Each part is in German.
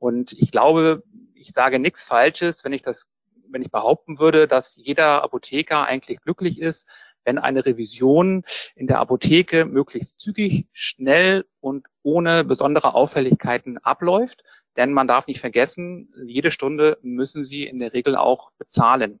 Und ich glaube, ich sage nichts Falsches, wenn ich das, wenn ich behaupten würde, dass jeder Apotheker eigentlich glücklich ist, wenn eine Revision in der Apotheke möglichst zügig, schnell und ohne besondere Auffälligkeiten abläuft. Denn man darf nicht vergessen, jede Stunde müssen Sie in der Regel auch bezahlen.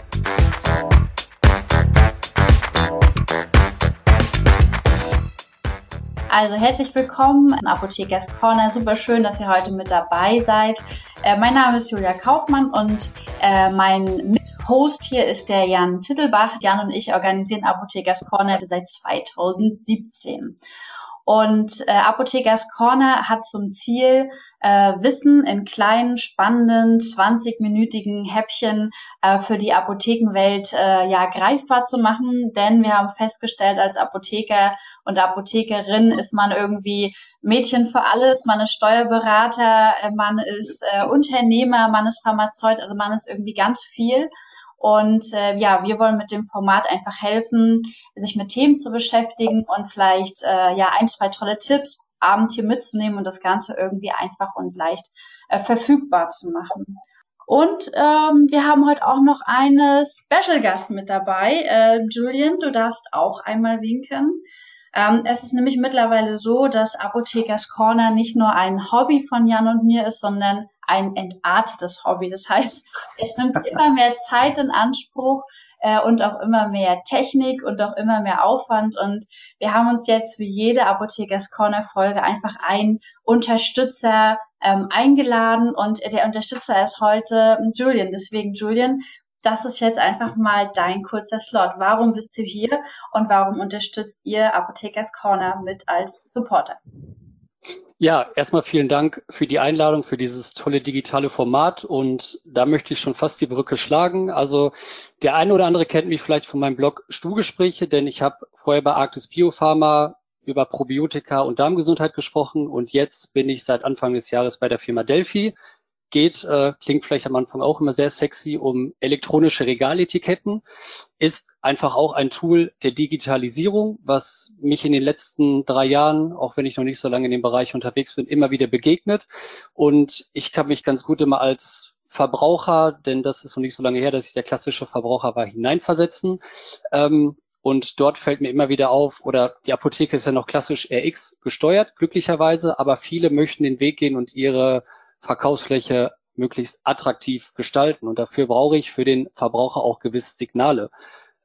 Also herzlich willkommen in Apothekers Corner. Super schön, dass ihr heute mit dabei seid. Äh, mein Name ist Julia Kaufmann und äh, mein Mithost hier ist der Jan Tittelbach. Jan und ich organisieren Apothekers Corner seit 2017. Und äh, Apothekers Corner hat zum Ziel, äh, Wissen in kleinen, spannenden, 20-minütigen Häppchen äh, für die Apothekenwelt äh, ja greifbar zu machen. Denn wir haben festgestellt, als Apotheker und Apothekerin ist man irgendwie Mädchen für alles, man ist Steuerberater, äh, man ist äh, Unternehmer, man ist Pharmazeut, also man ist irgendwie ganz viel. Und äh, ja, wir wollen mit dem Format einfach helfen, sich mit Themen zu beschäftigen und vielleicht äh, ja ein, zwei tolle Tipps Abend hier mitzunehmen und das Ganze irgendwie einfach und leicht äh, verfügbar zu machen. Und ähm, wir haben heute auch noch eine Special Gast mit dabei. Äh, Julian, du darfst auch einmal winken. Ähm, es ist nämlich mittlerweile so, dass Apothekers Corner nicht nur ein Hobby von Jan und mir ist, sondern ein entartetes Hobby. Das heißt, es nimmt immer mehr Zeit in Anspruch äh, und auch immer mehr Technik und auch immer mehr Aufwand. Und wir haben uns jetzt für jede Apothekers Corner Folge einfach einen Unterstützer ähm, eingeladen und der Unterstützer ist heute Julian. Deswegen, Julian, das ist jetzt einfach mal dein kurzer Slot. Warum bist du hier und warum unterstützt ihr Apothekers Corner mit als Supporter? Ja, erstmal vielen Dank für die Einladung, für dieses tolle digitale Format. Und da möchte ich schon fast die Brücke schlagen. Also der eine oder andere kennt mich vielleicht von meinem Blog Stuhlgespräche, denn ich habe vorher bei Arctis Biopharma über Probiotika und Darmgesundheit gesprochen. Und jetzt bin ich seit Anfang des Jahres bei der Firma Delphi geht, äh, klingt vielleicht am Anfang auch immer sehr sexy, um elektronische Regaletiketten, ist einfach auch ein Tool der Digitalisierung, was mich in den letzten drei Jahren, auch wenn ich noch nicht so lange in dem Bereich unterwegs bin, immer wieder begegnet. Und ich kann mich ganz gut immer als Verbraucher, denn das ist noch nicht so lange her, dass ich der klassische Verbraucher war, hineinversetzen. Ähm, und dort fällt mir immer wieder auf, oder die Apotheke ist ja noch klassisch RX gesteuert, glücklicherweise, aber viele möchten den Weg gehen und ihre Verkaufsfläche möglichst attraktiv gestalten. Und dafür brauche ich für den Verbraucher auch gewisse Signale.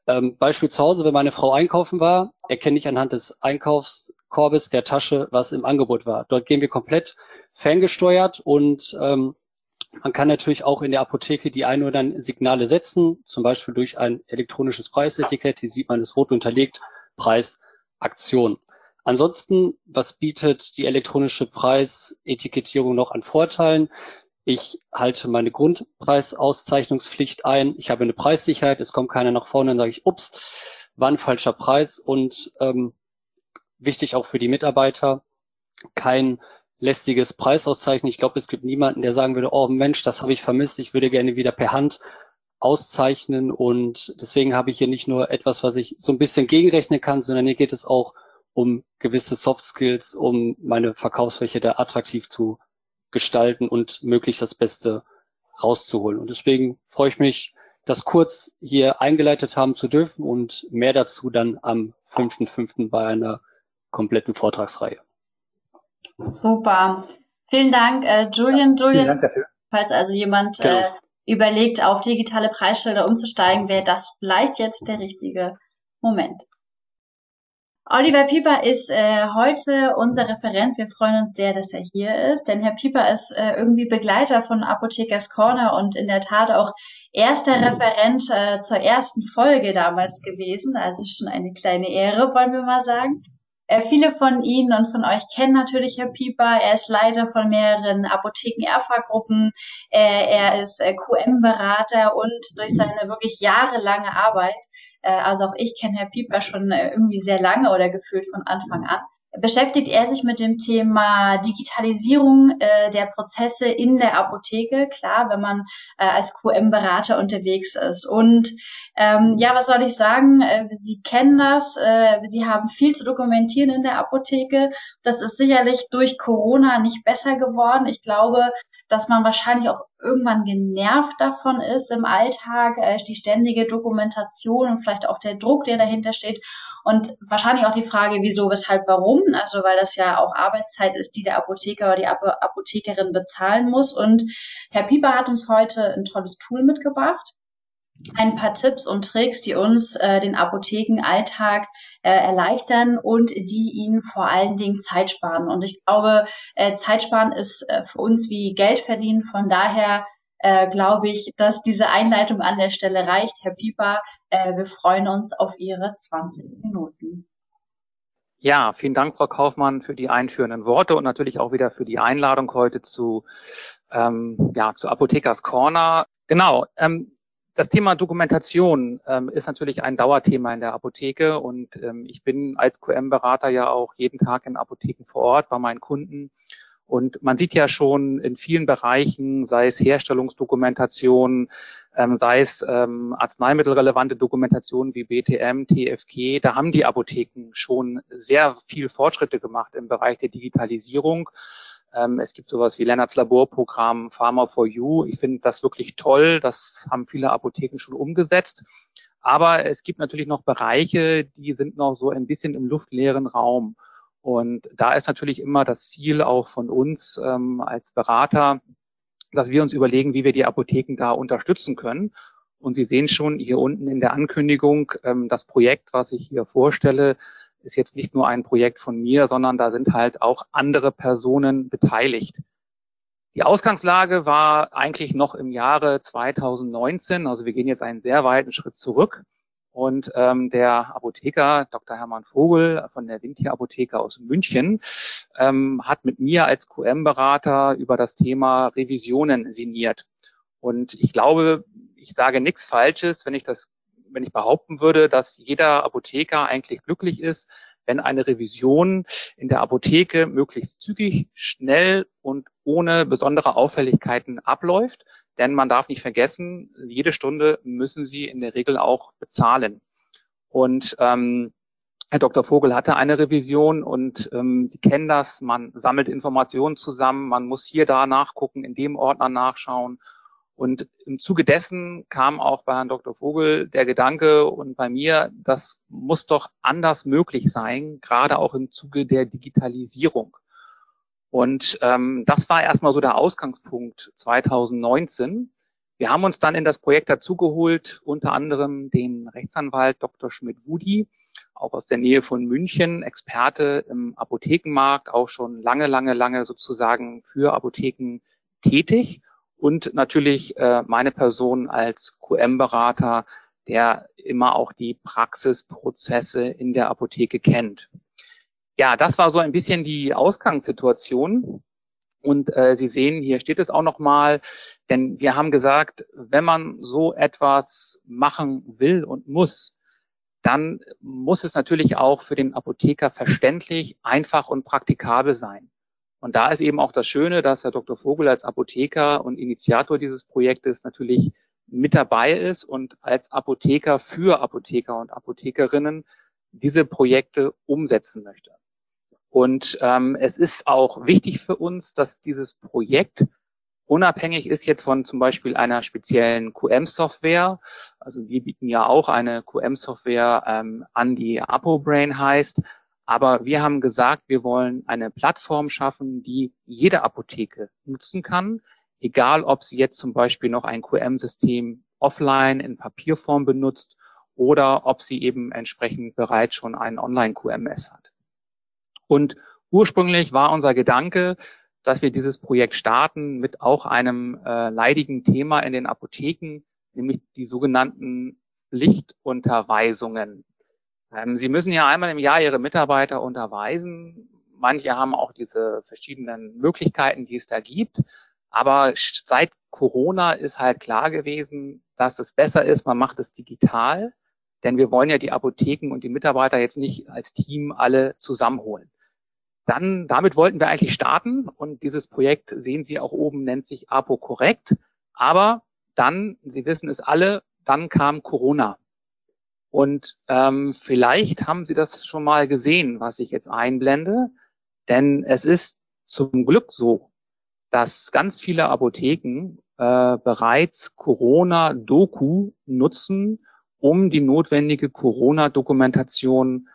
Ähm, Beispiel zu Hause, wenn meine Frau einkaufen war, erkenne ich anhand des Einkaufskorbes der Tasche, was im Angebot war. Dort gehen wir komplett ferngesteuert und ähm, man kann natürlich auch in der Apotheke die ein oder anderen Signale setzen, zum Beispiel durch ein elektronisches Preisetikett. Hier sieht man es rot unterlegt, Preis, Aktion. Ansonsten, was bietet die elektronische Preisetikettierung noch an Vorteilen? Ich halte meine Grundpreisauszeichnungspflicht ein. Ich habe eine Preissicherheit. Es kommt keiner nach vorne und sage ich, ups, war ein falscher Preis. Und ähm, wichtig auch für die Mitarbeiter, kein lästiges Preisauszeichnen. Ich glaube, es gibt niemanden, der sagen würde, oh Mensch, das habe ich vermisst. Ich würde gerne wieder per Hand auszeichnen. Und deswegen habe ich hier nicht nur etwas, was ich so ein bisschen gegenrechnen kann, sondern hier geht es auch um gewisse Soft Skills, um meine Verkaufsfläche da attraktiv zu gestalten und möglichst das Beste rauszuholen. Und deswegen freue ich mich, das kurz hier eingeleitet haben zu dürfen und mehr dazu dann am 5.5. bei einer kompletten Vortragsreihe. Super. Vielen Dank, äh, Julian. Julian, Vielen Dank dafür. falls also jemand äh, genau. äh, überlegt, auf digitale Preisschilder umzusteigen, wäre das vielleicht jetzt der richtige Moment. Oliver Pieper ist äh, heute unser Referent. Wir freuen uns sehr, dass er hier ist, denn Herr Pieper ist äh, irgendwie Begleiter von Apothekers Corner und in der Tat auch erster Referent äh, zur ersten Folge damals gewesen. Also schon eine kleine Ehre, wollen wir mal sagen. Äh, viele von Ihnen und von euch kennen natürlich Herr Pieper. Er ist Leiter von mehreren Apotheken-Erfa-Gruppen. Äh, er ist äh, QM-Berater und durch seine wirklich jahrelange Arbeit äh, also auch ich kenne Herr Pieper schon äh, irgendwie sehr lange oder gefühlt von Anfang an. Beschäftigt er sich mit dem Thema Digitalisierung äh, der Prozesse in der Apotheke, klar, wenn man äh, als QM-Berater unterwegs ist. Und ähm, ja, was soll ich sagen? Äh, Sie kennen das, äh, Sie haben viel zu dokumentieren in der Apotheke. Das ist sicherlich durch Corona nicht besser geworden. Ich glaube, dass man wahrscheinlich auch irgendwann genervt davon ist im Alltag, äh, die ständige Dokumentation und vielleicht auch der Druck, der dahinter steht. Und wahrscheinlich auch die Frage, wieso, weshalb, warum, also weil das ja auch Arbeitszeit ist, die der Apotheker oder die Apothekerin bezahlen muss. Und Herr Pieper hat uns heute ein tolles Tool mitgebracht ein paar Tipps und Tricks, die uns äh, den Apothekenalltag äh, erleichtern und die ihnen vor allen Dingen Zeit sparen. Und ich glaube, äh, Zeit sparen ist äh, für uns wie Geld verdienen. Von daher äh, glaube ich, dass diese Einleitung an der Stelle reicht. Herr Pieper, äh, wir freuen uns auf Ihre 20 Minuten. Ja, vielen Dank, Frau Kaufmann, für die einführenden Worte und natürlich auch wieder für die Einladung heute zu, ähm, ja, zu Apothekers Corner. Genau. Ähm, das Thema Dokumentation ähm, ist natürlich ein Dauerthema in der Apotheke und ähm, ich bin als QM-Berater ja auch jeden Tag in Apotheken vor Ort bei meinen Kunden. Und man sieht ja schon in vielen Bereichen, sei es Herstellungsdokumentation, ähm, sei es ähm, arzneimittelrelevante Dokumentation wie BTM, TFG, da haben die Apotheken schon sehr viel Fortschritte gemacht im Bereich der Digitalisierung. Ähm, es gibt sowas wie Lennarts Laborprogramm Pharma for You. Ich finde das wirklich toll. Das haben viele Apotheken schon umgesetzt. Aber es gibt natürlich noch Bereiche, die sind noch so ein bisschen im luftleeren Raum. Und da ist natürlich immer das Ziel auch von uns ähm, als Berater, dass wir uns überlegen, wie wir die Apotheken da unterstützen können. Und Sie sehen schon hier unten in der Ankündigung, ähm, das Projekt, was ich hier vorstelle, ist jetzt nicht nur ein Projekt von mir, sondern da sind halt auch andere Personen beteiligt. Die Ausgangslage war eigentlich noch im Jahre 2019, also wir gehen jetzt einen sehr weiten Schritt zurück. Und ähm, der Apotheker Dr. Hermann Vogel von der Wintier Apotheke aus München ähm, hat mit mir als QM-Berater über das Thema Revisionen signiert. Und ich glaube, ich sage nichts Falsches, wenn ich das wenn ich behaupten würde, dass jeder Apotheker eigentlich glücklich ist, wenn eine Revision in der Apotheke möglichst zügig, schnell und ohne besondere Auffälligkeiten abläuft. Denn man darf nicht vergessen, jede Stunde müssen Sie in der Regel auch bezahlen. Und ähm, Herr Dr. Vogel hatte eine Revision und ähm, Sie kennen das, man sammelt Informationen zusammen, man muss hier da nachgucken, in dem Ordner nachschauen und im Zuge dessen kam auch bei Herrn Dr. Vogel der Gedanke und bei mir, das muss doch anders möglich sein, gerade auch im Zuge der Digitalisierung. Und ähm, das war erstmal so der Ausgangspunkt 2019. Wir haben uns dann in das Projekt dazugeholt, unter anderem den Rechtsanwalt Dr. Schmidt-Wudi, auch aus der Nähe von München, Experte im Apothekenmarkt, auch schon lange, lange, lange sozusagen für Apotheken tätig und natürlich äh, meine Person als QM-Berater, der immer auch die Praxisprozesse in der Apotheke kennt. Ja, das war so ein bisschen die Ausgangssituation. Und äh, Sie sehen, hier steht es auch nochmal, denn wir haben gesagt, wenn man so etwas machen will und muss, dann muss es natürlich auch für den Apotheker verständlich, einfach und praktikabel sein. Und da ist eben auch das Schöne, dass Herr Dr. Vogel als Apotheker und Initiator dieses Projektes natürlich mit dabei ist und als Apotheker für Apotheker und Apothekerinnen diese Projekte umsetzen möchte. Und ähm, es ist auch wichtig für uns, dass dieses Projekt unabhängig ist jetzt von zum Beispiel einer speziellen QM-Software. Also wir bieten ja auch eine QM-Software ähm, an, die ApoBrain heißt. Aber wir haben gesagt, wir wollen eine Plattform schaffen, die jede Apotheke nutzen kann, egal ob sie jetzt zum Beispiel noch ein QM-System offline in Papierform benutzt oder ob sie eben entsprechend bereits schon einen Online-QMS hat. Und ursprünglich war unser Gedanke, dass wir dieses Projekt starten mit auch einem äh, leidigen Thema in den Apotheken, nämlich die sogenannten Pflichtunterweisungen. Ähm, Sie müssen ja einmal im Jahr Ihre Mitarbeiter unterweisen. Manche haben auch diese verschiedenen Möglichkeiten, die es da gibt. Aber seit Corona ist halt klar gewesen, dass es besser ist, man macht es digital, denn wir wollen ja die Apotheken und die Mitarbeiter jetzt nicht als Team alle zusammenholen. Dann, damit wollten wir eigentlich starten und dieses Projekt sehen Sie auch oben, nennt sich Apo korrekt. Aber dann, Sie wissen es alle, dann kam Corona. Und ähm, vielleicht haben Sie das schon mal gesehen, was ich jetzt einblende. Denn es ist zum Glück so, dass ganz viele Apotheken äh, bereits Corona-Doku nutzen, um die notwendige Corona-Dokumentation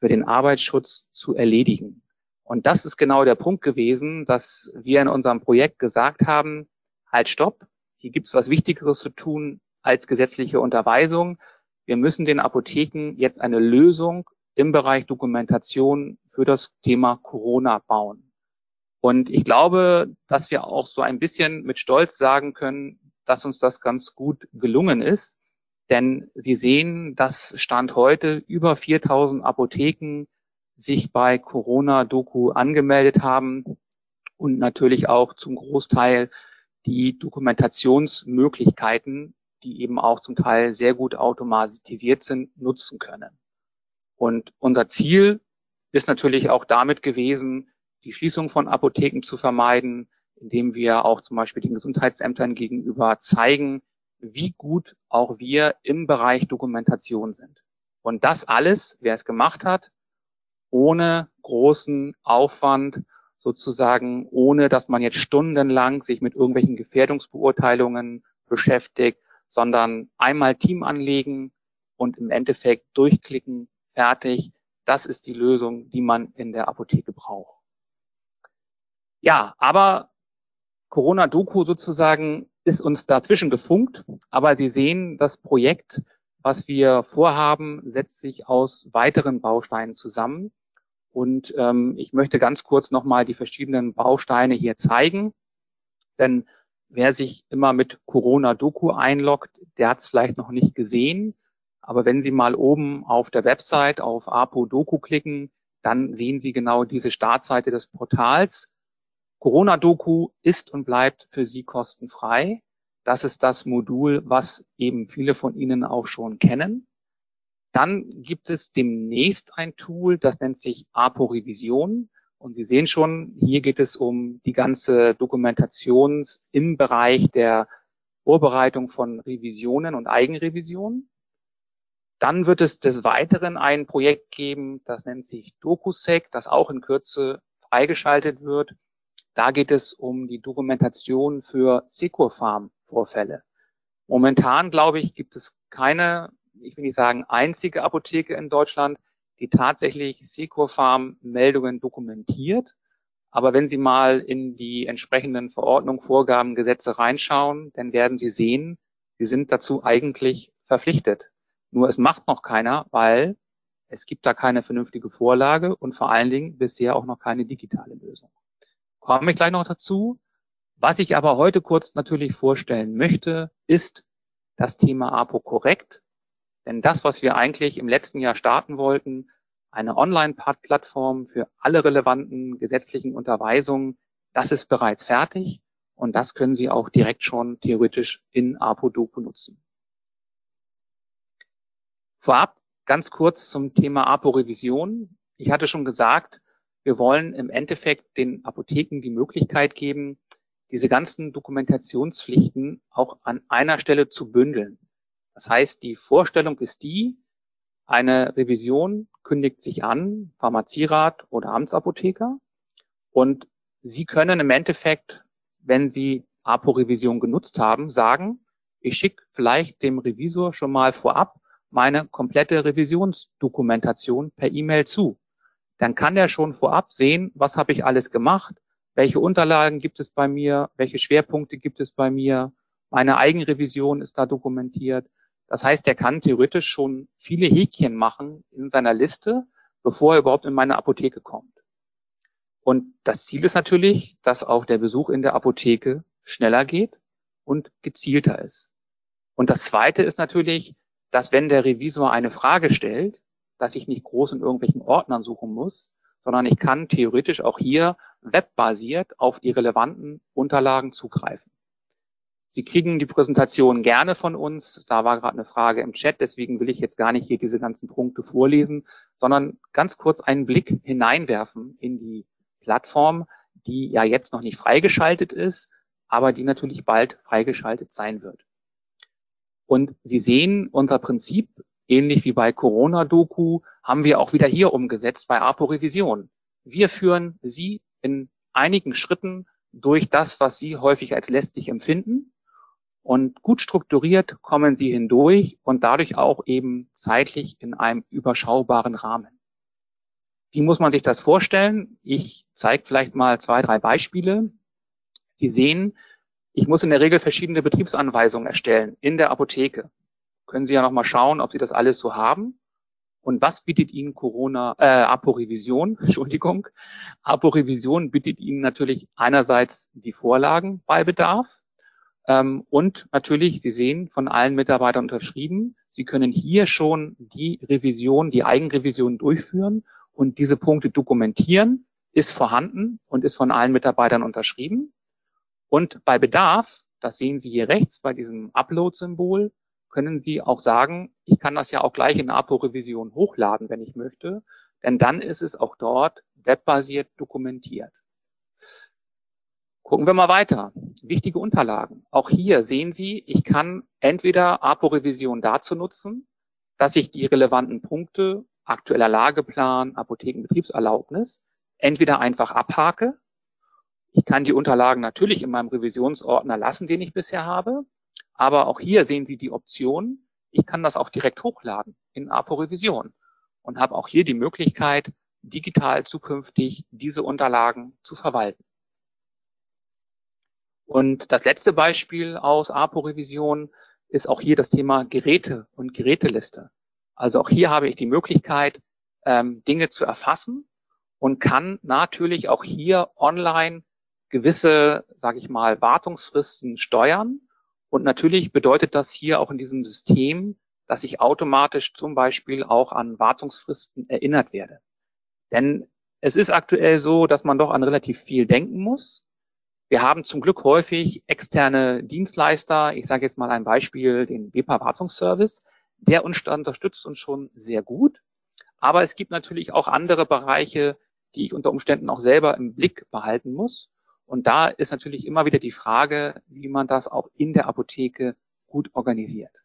für den Arbeitsschutz zu erledigen. Und das ist genau der Punkt gewesen, dass wir in unserem Projekt gesagt haben, halt stopp, hier gibt es was Wichtigeres zu tun als gesetzliche Unterweisung. Wir müssen den Apotheken jetzt eine Lösung im Bereich Dokumentation für das Thema Corona bauen. Und ich glaube, dass wir auch so ein bisschen mit Stolz sagen können, dass uns das ganz gut gelungen ist. Denn Sie sehen, dass Stand heute über 4000 Apotheken sich bei Corona-Doku angemeldet haben und natürlich auch zum Großteil die Dokumentationsmöglichkeiten, die eben auch zum Teil sehr gut automatisiert sind, nutzen können. Und unser Ziel ist natürlich auch damit gewesen, die Schließung von Apotheken zu vermeiden, indem wir auch zum Beispiel den Gesundheitsämtern gegenüber zeigen, wie gut auch wir im Bereich Dokumentation sind. Und das alles, wer es gemacht hat, ohne großen Aufwand, sozusagen, ohne dass man jetzt stundenlang sich mit irgendwelchen Gefährdungsbeurteilungen beschäftigt, sondern einmal Team anlegen und im Endeffekt durchklicken, fertig. Das ist die Lösung, die man in der Apotheke braucht. Ja, aber Corona-Doku sozusagen ist uns dazwischen gefunkt, aber Sie sehen, das Projekt, was wir vorhaben, setzt sich aus weiteren Bausteinen zusammen. Und ähm, ich möchte ganz kurz nochmal die verschiedenen Bausteine hier zeigen. Denn wer sich immer mit Corona-Doku einloggt, der hat es vielleicht noch nicht gesehen. Aber wenn Sie mal oben auf der Website auf APO-Doku klicken, dann sehen Sie genau diese Startseite des Portals. Corona-Doku ist und bleibt für Sie kostenfrei. Das ist das Modul, was eben viele von Ihnen auch schon kennen. Dann gibt es demnächst ein Tool, das nennt sich APO Revision. Und Sie sehen schon, hier geht es um die ganze Dokumentation im Bereich der Vorbereitung von Revisionen und Eigenrevisionen. Dann wird es des Weiteren ein Projekt geben, das nennt sich DocuSec, das auch in Kürze freigeschaltet wird. Da geht es um die Dokumentation für Securfarm-Vorfälle. Momentan, glaube ich, gibt es keine ich will nicht sagen einzige Apotheke in Deutschland, die tatsächlich Securfarm-Meldungen dokumentiert. Aber wenn Sie mal in die entsprechenden Verordnungen, Vorgaben, Gesetze reinschauen, dann werden Sie sehen, Sie sind dazu eigentlich verpflichtet. Nur es macht noch keiner, weil es gibt da keine vernünftige Vorlage und vor allen Dingen bisher auch noch keine digitale Lösung. Komme ich gleich noch dazu. Was ich aber heute kurz natürlich vorstellen möchte, ist das Thema APO korrekt. Denn das, was wir eigentlich im letzten Jahr starten wollten, eine Online-Plattform für alle relevanten gesetzlichen Unterweisungen, das ist bereits fertig und das können Sie auch direkt schon theoretisch in ApoDoku nutzen. Vorab ganz kurz zum Thema APO-Revision. Ich hatte schon gesagt, wir wollen im Endeffekt den Apotheken die Möglichkeit geben, diese ganzen Dokumentationspflichten auch an einer Stelle zu bündeln. Das heißt, die Vorstellung ist die, eine Revision kündigt sich an, Pharmazierat oder Amtsapotheker, und Sie können im Endeffekt, wenn Sie APO-Revision genutzt haben, sagen, ich schicke vielleicht dem Revisor schon mal vorab meine komplette Revisionsdokumentation per E-Mail zu. Dann kann er schon vorab sehen, was habe ich alles gemacht, welche Unterlagen gibt es bei mir, welche Schwerpunkte gibt es bei mir, meine Eigenrevision ist da dokumentiert. Das heißt, er kann theoretisch schon viele Häkchen machen in seiner Liste, bevor er überhaupt in meine Apotheke kommt. Und das Ziel ist natürlich, dass auch der Besuch in der Apotheke schneller geht und gezielter ist. Und das Zweite ist natürlich, dass wenn der Revisor eine Frage stellt, dass ich nicht groß in irgendwelchen Ordnern suchen muss, sondern ich kann theoretisch auch hier webbasiert auf die relevanten Unterlagen zugreifen. Sie kriegen die Präsentation gerne von uns. Da war gerade eine Frage im Chat, deswegen will ich jetzt gar nicht hier diese ganzen Punkte vorlesen, sondern ganz kurz einen Blick hineinwerfen in die Plattform, die ja jetzt noch nicht freigeschaltet ist, aber die natürlich bald freigeschaltet sein wird. Und Sie sehen, unser Prinzip, ähnlich wie bei Corona-Doku, haben wir auch wieder hier umgesetzt bei APO Revision. Wir führen Sie in einigen Schritten durch das, was Sie häufig als lästig empfinden. Und gut strukturiert kommen Sie hindurch und dadurch auch eben zeitlich in einem überschaubaren Rahmen. Wie muss man sich das vorstellen? Ich zeige vielleicht mal zwei, drei Beispiele. Sie sehen, ich muss in der Regel verschiedene Betriebsanweisungen erstellen in der Apotheke. Können Sie ja nochmal schauen, ob Sie das alles so haben. Und was bietet Ihnen Corona, äh, Apo-Revision, Entschuldigung. Apo-Revision bietet Ihnen natürlich einerseits die Vorlagen bei Bedarf. Ähm, und natürlich, Sie sehen, von allen Mitarbeitern unterschrieben. Sie können hier schon die Revision, die Eigenrevision durchführen und diese Punkte dokumentieren, ist vorhanden und ist von allen Mitarbeitern unterschrieben. Und bei Bedarf, das sehen Sie hier rechts bei diesem Upload-Symbol, können Sie auch sagen, ich kann das ja auch gleich in APO-Revision hochladen, wenn ich möchte, denn dann ist es auch dort webbasiert dokumentiert. Gucken wir mal weiter. Wichtige Unterlagen. Auch hier sehen Sie, ich kann entweder APO-Revision dazu nutzen, dass ich die relevanten Punkte, aktueller Lageplan, Apothekenbetriebserlaubnis, entweder einfach abhake ich kann die Unterlagen natürlich in meinem Revisionsordner lassen, den ich bisher habe. Aber auch hier sehen Sie die Option, ich kann das auch direkt hochladen in APO Revision und habe auch hier die Möglichkeit, digital zukünftig diese Unterlagen zu verwalten. Und das letzte Beispiel aus APO Revision ist auch hier das Thema Geräte und Geräteliste. Also auch hier habe ich die Möglichkeit, ähm, Dinge zu erfassen und kann natürlich auch hier online gewisse, sage ich mal, Wartungsfristen steuern. Und natürlich bedeutet das hier auch in diesem System, dass ich automatisch zum Beispiel auch an Wartungsfristen erinnert werde. Denn es ist aktuell so, dass man doch an relativ viel denken muss. Wir haben zum Glück häufig externe Dienstleister. Ich sage jetzt mal ein Beispiel, den WEPA Wartungsservice. Der unterstützt uns schon sehr gut. Aber es gibt natürlich auch andere Bereiche, die ich unter Umständen auch selber im Blick behalten muss. Und da ist natürlich immer wieder die Frage, wie man das auch in der Apotheke gut organisiert.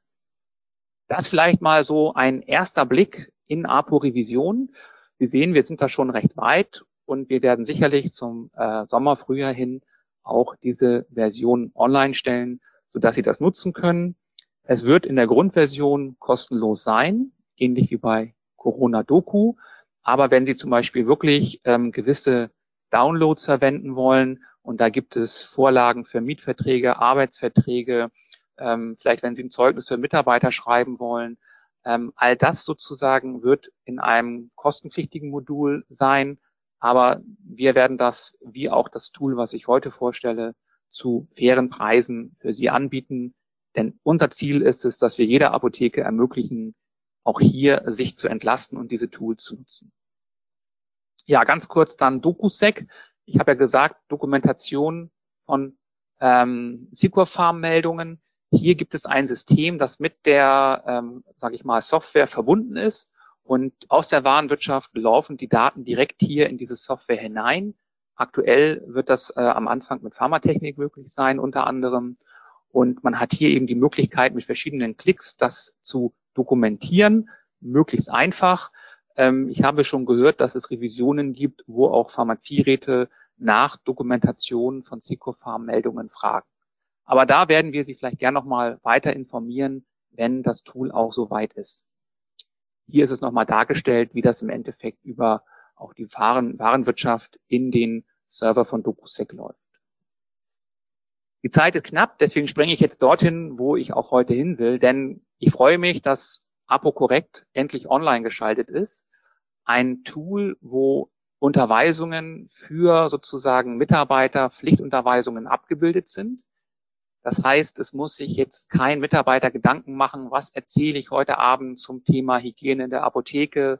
Das vielleicht mal so ein erster Blick in APO-Revision. Sie sehen, wir sind da schon recht weit und wir werden sicherlich zum äh, Sommer, Frühjahr hin auch diese Version online stellen, sodass Sie das nutzen können. Es wird in der Grundversion kostenlos sein, ähnlich wie bei Corona Doku. Aber wenn Sie zum Beispiel wirklich ähm, gewisse Downloads verwenden wollen und da gibt es Vorlagen für Mietverträge, Arbeitsverträge, ähm, vielleicht wenn Sie ein Zeugnis für Mitarbeiter schreiben wollen. Ähm, all das sozusagen wird in einem kostenpflichtigen Modul sein. Aber wir werden das, wie auch das Tool, was ich heute vorstelle, zu fairen Preisen für Sie anbieten. Denn unser Ziel ist es, dass wir jeder Apotheke ermöglichen, auch hier sich zu entlasten und diese Tools zu nutzen. Ja, ganz kurz dann DocuSec ich habe ja gesagt, Dokumentation von ähm, Secure-Farm-Meldungen. Hier gibt es ein System, das mit der, ähm, sage ich mal, Software verbunden ist und aus der Warenwirtschaft laufen die Daten direkt hier in diese Software hinein. Aktuell wird das äh, am Anfang mit Pharmatechnik möglich sein, unter anderem. Und man hat hier eben die Möglichkeit, mit verschiedenen Klicks das zu dokumentieren, möglichst einfach. Ähm, ich habe schon gehört, dass es Revisionen gibt, wo auch Pharmazieräte nach Dokumentation von Psychofarm-Meldungen fragen. Aber da werden wir Sie vielleicht gern nochmal weiter informieren, wenn das Tool auch soweit ist. Hier ist es nochmal dargestellt, wie das im Endeffekt über auch die Waren, Warenwirtschaft in den Server von DocuSec läuft. Die Zeit ist knapp, deswegen springe ich jetzt dorthin, wo ich auch heute hin will, denn ich freue mich, dass ApoCorrect endlich online geschaltet ist. Ein Tool, wo Unterweisungen für sozusagen Mitarbeiter, Pflichtunterweisungen abgebildet sind. Das heißt, es muss sich jetzt kein Mitarbeiter Gedanken machen, was erzähle ich heute Abend zum Thema Hygiene in der Apotheke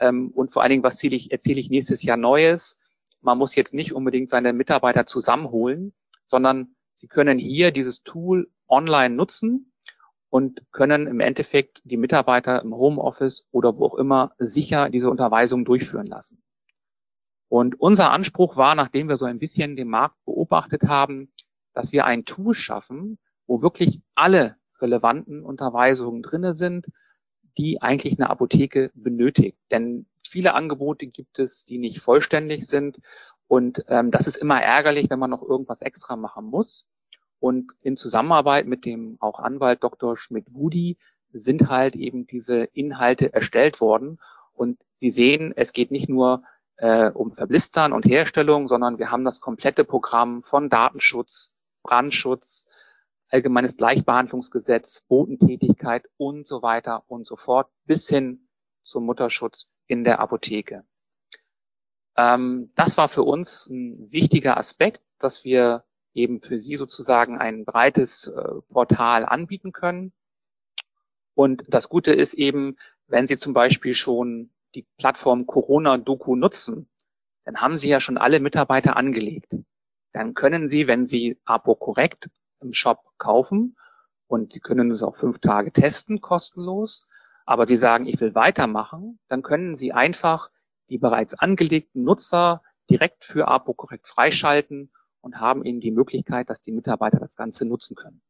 ähm, und vor allen Dingen, was erzähle ich, erzähle ich nächstes Jahr Neues. Man muss jetzt nicht unbedingt seine Mitarbeiter zusammenholen, sondern sie können hier dieses Tool online nutzen und können im Endeffekt die Mitarbeiter im Homeoffice oder wo auch immer sicher diese Unterweisung durchführen lassen. Und unser Anspruch war, nachdem wir so ein bisschen den Markt beobachtet haben, dass wir ein Tool schaffen, wo wirklich alle relevanten Unterweisungen drinne sind, die eigentlich eine Apotheke benötigt. Denn viele Angebote gibt es, die nicht vollständig sind. Und ähm, das ist immer ärgerlich, wenn man noch irgendwas extra machen muss. Und in Zusammenarbeit mit dem auch Anwalt Dr. Schmidt-Wudi sind halt eben diese Inhalte erstellt worden. Und Sie sehen, es geht nicht nur äh, um Verblistern und Herstellung, sondern wir haben das komplette Programm von Datenschutz, Brandschutz, allgemeines Gleichbehandlungsgesetz, Botentätigkeit und so weiter und so fort bis hin zum Mutterschutz in der Apotheke. Ähm, das war für uns ein wichtiger Aspekt, dass wir eben für Sie sozusagen ein breites äh, Portal anbieten können. Und das Gute ist eben, wenn Sie zum Beispiel schon die Plattform Corona Doku nutzen, dann haben Sie ja schon alle Mitarbeiter angelegt. Dann können Sie, wenn Sie Apo korrekt im Shop kaufen und Sie können es auch fünf Tage testen, kostenlos, aber Sie sagen, ich will weitermachen, dann können Sie einfach die bereits angelegten Nutzer direkt für Apo korrekt freischalten und haben eben die Möglichkeit, dass die Mitarbeiter das Ganze nutzen können.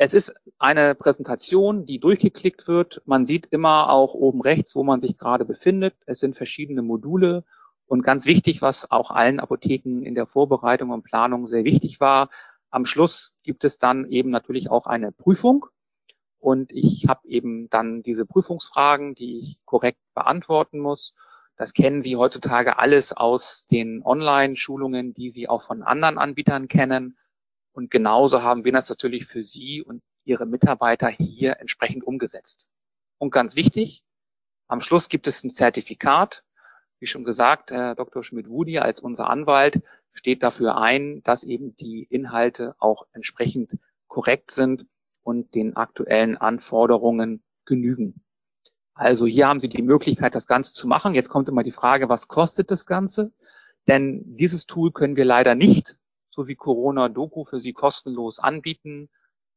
Es ist eine Präsentation, die durchgeklickt wird. Man sieht immer auch oben rechts, wo man sich gerade befindet. Es sind verschiedene Module. Und ganz wichtig, was auch allen Apotheken in der Vorbereitung und Planung sehr wichtig war, am Schluss gibt es dann eben natürlich auch eine Prüfung. Und ich habe eben dann diese Prüfungsfragen, die ich korrekt beantworten muss. Das kennen Sie heutzutage alles aus den Online-Schulungen, die Sie auch von anderen Anbietern kennen. Und genauso haben wir das natürlich für Sie und Ihre Mitarbeiter hier entsprechend umgesetzt. Und ganz wichtig, am Schluss gibt es ein Zertifikat. Wie schon gesagt, Herr Dr. Schmidt-Wudi als unser Anwalt steht dafür ein, dass eben die Inhalte auch entsprechend korrekt sind und den aktuellen Anforderungen genügen. Also hier haben Sie die Möglichkeit, das Ganze zu machen. Jetzt kommt immer die Frage, was kostet das Ganze? Denn dieses Tool können wir leider nicht so wie Corona Doku für Sie kostenlos anbieten,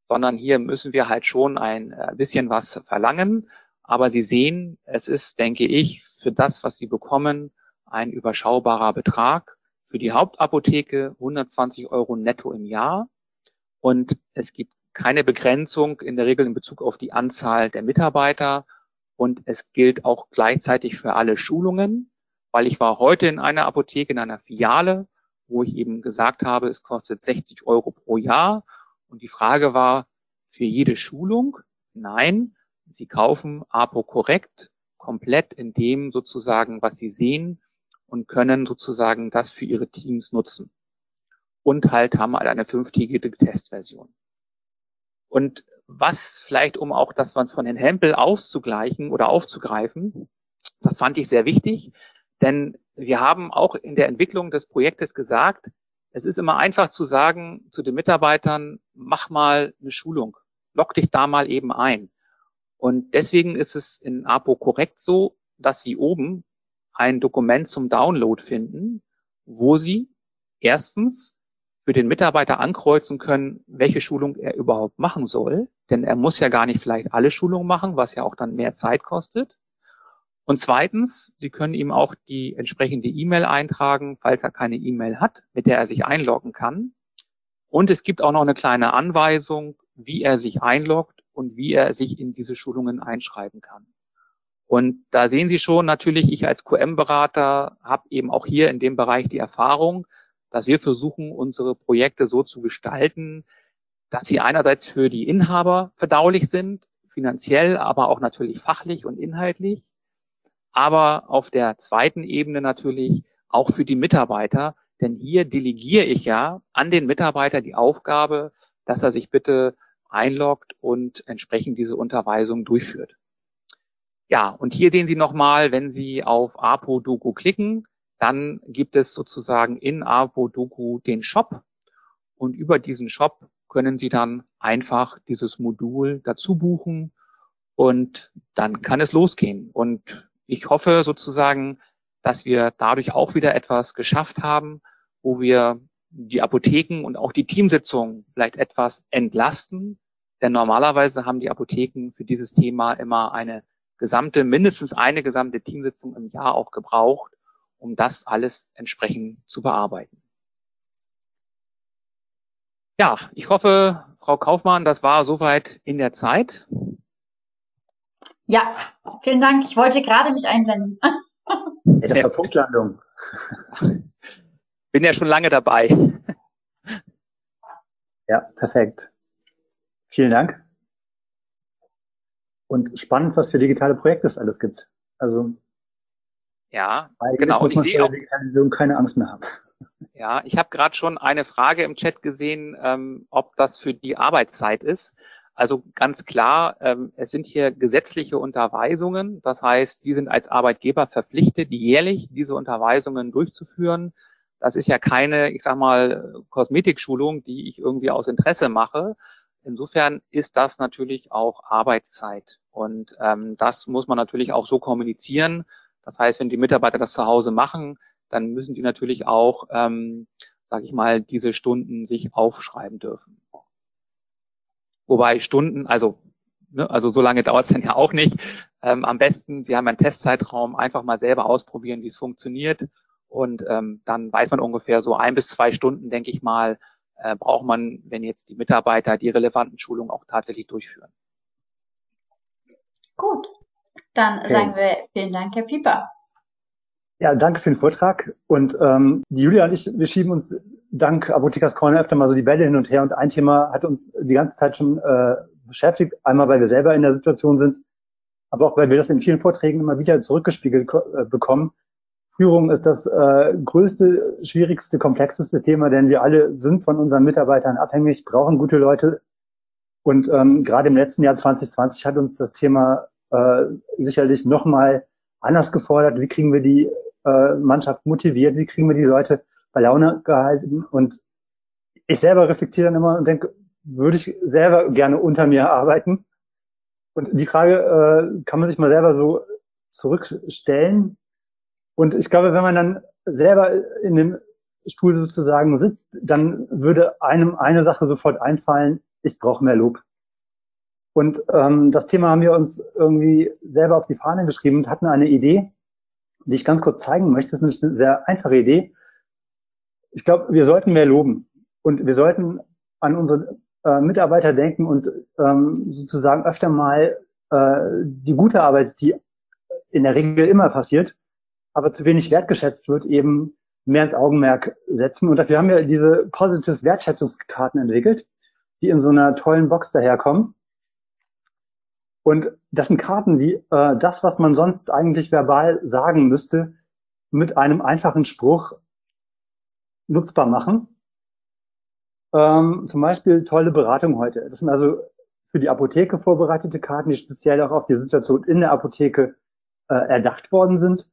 sondern hier müssen wir halt schon ein äh, bisschen was verlangen. Aber Sie sehen, es ist, denke ich, für das, was Sie bekommen, ein überschaubarer Betrag. Für die Hauptapotheke 120 Euro netto im Jahr. Und es gibt keine Begrenzung in der Regel in Bezug auf die Anzahl der Mitarbeiter. Und es gilt auch gleichzeitig für alle Schulungen, weil ich war heute in einer Apotheke, in einer Filiale wo ich eben gesagt habe, es kostet 60 Euro pro Jahr. Und die Frage war, für jede Schulung? Nein, Sie kaufen APO korrekt, komplett in dem sozusagen, was Sie sehen und können sozusagen das für Ihre Teams nutzen. Und halt haben halt eine fünftägige Testversion. Und was vielleicht, um auch das von Herrn Hempel auszugleichen oder aufzugreifen, das fand ich sehr wichtig, denn wir haben auch in der Entwicklung des Projektes gesagt, es ist immer einfach zu sagen zu den Mitarbeitern, mach mal eine Schulung, lock dich da mal eben ein. Und deswegen ist es in APO korrekt so, dass Sie oben ein Dokument zum Download finden, wo Sie erstens für den Mitarbeiter ankreuzen können, welche Schulung er überhaupt machen soll. Denn er muss ja gar nicht vielleicht alle Schulungen machen, was ja auch dann mehr Zeit kostet. Und zweitens, Sie können ihm auch die entsprechende E-Mail eintragen, falls er keine E-Mail hat, mit der er sich einloggen kann. Und es gibt auch noch eine kleine Anweisung, wie er sich einloggt und wie er sich in diese Schulungen einschreiben kann. Und da sehen Sie schon, natürlich, ich als QM-Berater habe eben auch hier in dem Bereich die Erfahrung, dass wir versuchen, unsere Projekte so zu gestalten, dass sie einerseits für die Inhaber verdaulich sind, finanziell, aber auch natürlich fachlich und inhaltlich aber auf der zweiten Ebene natürlich auch für die Mitarbeiter, denn hier delegiere ich ja an den Mitarbeiter die Aufgabe, dass er sich bitte einloggt und entsprechend diese Unterweisung durchführt. Ja, und hier sehen Sie nochmal, wenn Sie auf Apo-Doku klicken, dann gibt es sozusagen in Apo-Doku den Shop und über diesen Shop können Sie dann einfach dieses Modul dazu buchen und dann kann es losgehen. Und ich hoffe sozusagen, dass wir dadurch auch wieder etwas geschafft haben, wo wir die Apotheken und auch die Teamsitzungen vielleicht etwas entlasten. Denn normalerweise haben die Apotheken für dieses Thema immer eine gesamte, mindestens eine gesamte Teamsitzung im Jahr auch gebraucht, um das alles entsprechend zu bearbeiten. Ja, ich hoffe, Frau Kaufmann, das war soweit in der Zeit. Ja, vielen Dank. Ich wollte gerade mich einblenden. Das war Punktlandung. Bin ja schon lange dabei. Ja, perfekt. Vielen Dank. Und spannend, was für digitale Projekte es alles gibt. Also ja, genau. Und ich sehe auch keine Angst mehr haben. Ja, ich habe gerade schon eine Frage im Chat gesehen, ähm, ob das für die Arbeitszeit ist. Also ganz klar, ähm, es sind hier gesetzliche Unterweisungen. Das heißt, Sie sind als Arbeitgeber verpflichtet, jährlich diese Unterweisungen durchzuführen. Das ist ja keine, ich sag mal, Kosmetikschulung, die ich irgendwie aus Interesse mache. Insofern ist das natürlich auch Arbeitszeit. Und ähm, das muss man natürlich auch so kommunizieren. Das heißt, wenn die Mitarbeiter das zu Hause machen, dann müssen die natürlich auch, ähm, sage ich mal, diese Stunden sich aufschreiben dürfen. Wobei Stunden, also ne, also so lange dauert es dann ja auch nicht. Ähm, am besten, Sie haben einen Testzeitraum, einfach mal selber ausprobieren, wie es funktioniert. Und ähm, dann weiß man ungefähr so ein bis zwei Stunden, denke ich mal, äh, braucht man, wenn jetzt die Mitarbeiter die relevanten Schulungen auch tatsächlich durchführen. Gut, dann okay. sagen wir vielen Dank, Herr Pieper. Ja, danke für den Vortrag. Und ähm, die Julia und ich, wir schieben uns dank Apothekers Corner öfter mal so die Bälle hin und her. Und ein Thema hat uns die ganze Zeit schon äh, beschäftigt. Einmal, weil wir selber in der Situation sind, aber auch, weil wir das in vielen Vorträgen immer wieder zurückgespiegelt äh, bekommen. Führung ist das äh, größte, schwierigste, komplexeste Thema, denn wir alle sind von unseren Mitarbeitern abhängig, brauchen gute Leute. Und ähm, gerade im letzten Jahr 2020 hat uns das Thema äh, sicherlich nochmal anders gefordert. Wie kriegen wir die äh, Mannschaft motiviert? Wie kriegen wir die Leute bei Laune gehalten? Und ich selber reflektiere dann immer und denke, würde ich selber gerne unter mir arbeiten? Und die Frage äh, kann man sich mal selber so zurückstellen. Und ich glaube, wenn man dann selber in dem Stuhl sozusagen sitzt, dann würde einem eine Sache sofort einfallen, ich brauche mehr Lob. Und ähm, das Thema haben wir uns irgendwie selber auf die Fahne geschrieben und hatten eine Idee, die ich ganz kurz zeigen möchte. Das ist eine sehr einfache Idee. Ich glaube, wir sollten mehr loben und wir sollten an unsere äh, Mitarbeiter denken und ähm, sozusagen öfter mal äh, die gute Arbeit, die in der Regel immer passiert, aber zu wenig wertgeschätzt wird, eben mehr ins Augenmerk setzen. Und dafür haben wir diese Positives Wertschätzungskarten entwickelt, die in so einer tollen Box daherkommen. Und das sind Karten, die äh, das, was man sonst eigentlich verbal sagen müsste, mit einem einfachen Spruch nutzbar machen. Ähm, zum Beispiel tolle Beratung heute. Das sind also für die Apotheke vorbereitete Karten, die speziell auch auf die Situation in der Apotheke äh, erdacht worden sind,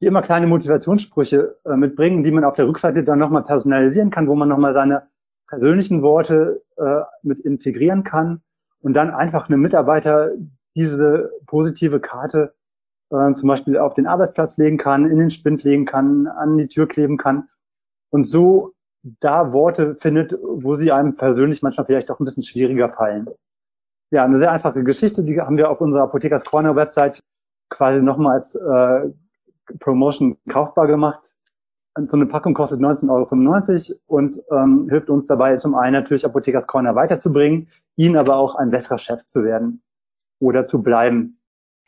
die immer kleine Motivationssprüche äh, mitbringen, die man auf der Rückseite dann nochmal personalisieren kann, wo man nochmal seine persönlichen Worte äh, mit integrieren kann und dann einfach einem Mitarbeiter diese positive Karte äh, zum Beispiel auf den Arbeitsplatz legen kann, in den Spind legen kann, an die Tür kleben kann und so da Worte findet, wo sie einem persönlich manchmal vielleicht auch ein bisschen schwieriger fallen. Ja, eine sehr einfache Geschichte, die haben wir auf unserer Apothekers Corner Website quasi nochmal als äh, Promotion kaufbar gemacht. So eine Packung kostet 19,95 Euro und ähm, hilft uns dabei, zum einen natürlich Apothekers Corner weiterzubringen, ihnen aber auch ein besserer Chef zu werden oder zu bleiben.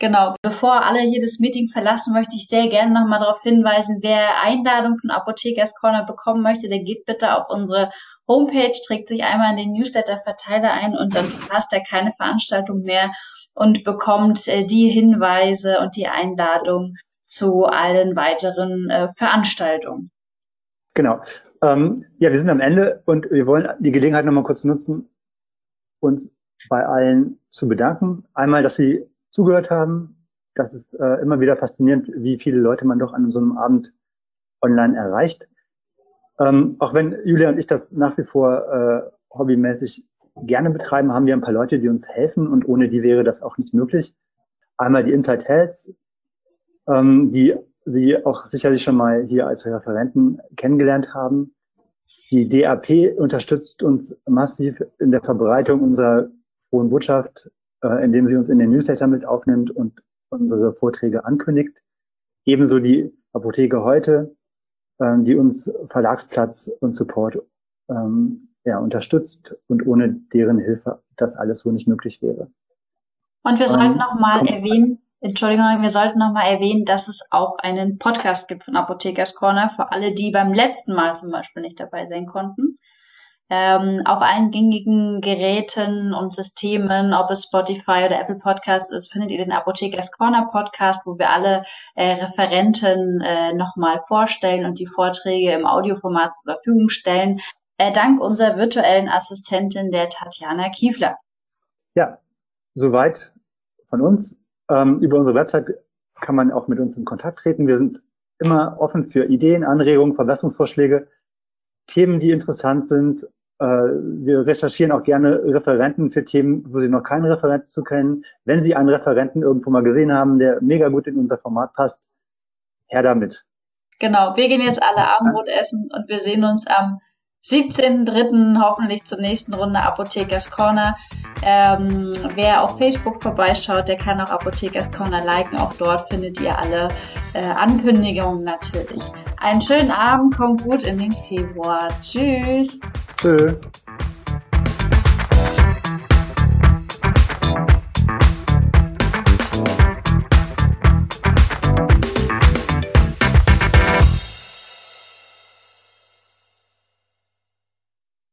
Genau, bevor alle hier das Meeting verlassen, möchte ich sehr gerne nochmal darauf hinweisen, wer Einladung von Apothekers Corner bekommen möchte, der geht bitte auf unsere Homepage, trägt sich einmal in den Newsletter-Verteiler ein und dann verpasst er keine Veranstaltung mehr und bekommt äh, die Hinweise und die Einladung zu allen weiteren äh, Veranstaltungen. Genau. Ähm, ja, wir sind am Ende und wir wollen die Gelegenheit nochmal kurz nutzen, uns bei allen zu bedanken. Einmal, dass Sie zugehört haben. Das ist äh, immer wieder faszinierend, wie viele Leute man doch an so einem Abend online erreicht. Ähm, auch wenn Julia und ich das nach wie vor äh, hobbymäßig gerne betreiben, haben wir ein paar Leute, die uns helfen und ohne die wäre das auch nicht möglich. Einmal die Inside Health, ähm, die Sie auch sicherlich schon mal hier als Referenten kennengelernt haben. Die DAP unterstützt uns massiv in der Verbreitung unserer frohen Botschaft, äh, indem sie uns in den Newsletter mit aufnimmt und unsere Vorträge ankündigt. Ebenso die Apotheke heute, äh, die uns Verlagsplatz und Support ähm, ja, unterstützt und ohne deren Hilfe das alles so nicht möglich wäre. Und wir sollten ähm, noch mal erwähnen, Entschuldigung, wir sollten noch mal erwähnen, dass es auch einen Podcast gibt von Apothekers Corner für alle, die beim letzten Mal zum Beispiel nicht dabei sein konnten. Ähm, auf allen gängigen Geräten und Systemen, ob es Spotify oder Apple Podcasts ist, findet ihr den Apothekers Corner Podcast, wo wir alle äh, Referenten äh, nochmal vorstellen und die Vorträge im Audioformat zur Verfügung stellen, äh, dank unserer virtuellen Assistentin, der Tatjana Kiefler. Ja, soweit von uns. Ähm, über unsere Website kann man auch mit uns in Kontakt treten. Wir sind immer offen für Ideen, Anregungen, Verbesserungsvorschläge, Themen, die interessant sind. Äh, wir recherchieren auch gerne Referenten für Themen, wo Sie noch keinen Referenten zu kennen. Wenn Sie einen Referenten irgendwo mal gesehen haben, der mega gut in unser Format passt, her damit. Genau, wir gehen jetzt alle Abendbrot essen und wir sehen uns am 17.03. hoffentlich zur nächsten Runde Apothekers Corner. Ähm, wer auf Facebook vorbeischaut, der kann auch Apothekers Corner liken. Auch dort findet ihr alle äh, Ankündigungen natürlich. Einen schönen Abend, kommt gut in den Februar. Tschüss. Tschüss.